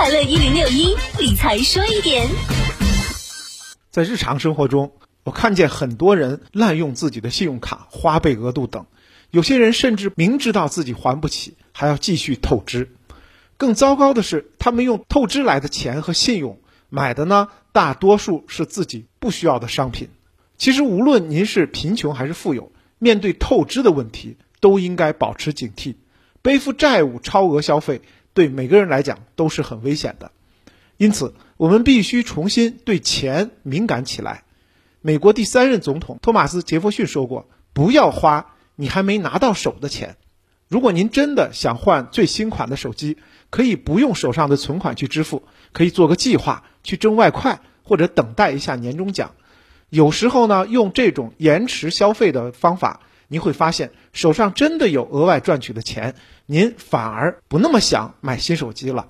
快乐一零六一理财说一点，在日常生活中，我看见很多人滥用自己的信用卡、花呗额度等，有些人甚至明知道自己还不起，还要继续透支。更糟糕的是，他们用透支来的钱和信用买的呢，大多数是自己不需要的商品。其实，无论您是贫穷还是富有，面对透支的问题，都应该保持警惕。背负债务、超额消费，对每个人来讲都是很危险的。因此，我们必须重新对钱敏感起来。美国第三任总统托马斯·杰弗逊说过：“不要花你还没拿到手的钱。”如果您真的想换最新款的手机，可以不用手上的存款去支付，可以做个计划去挣外快，或者等待一下年终奖。有时候呢，用这种延迟消费的方法，您会发现手上真的有额外赚取的钱，您反而不那么想买新手机了。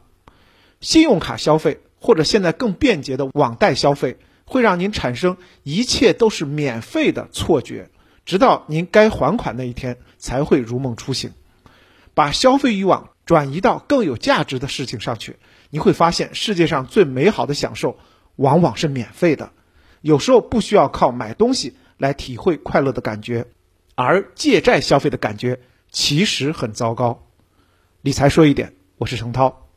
信用卡消费或者现在更便捷的网贷消费，会让您产生一切都是免费的错觉，直到您该还款那一天才会如梦初醒。把消费欲望转移到更有价值的事情上去，你会发现世界上最美好的享受往往是免费的。有时候不需要靠买东西来体会快乐的感觉，而借债消费的感觉其实很糟糕。理财说一点，我是程涛。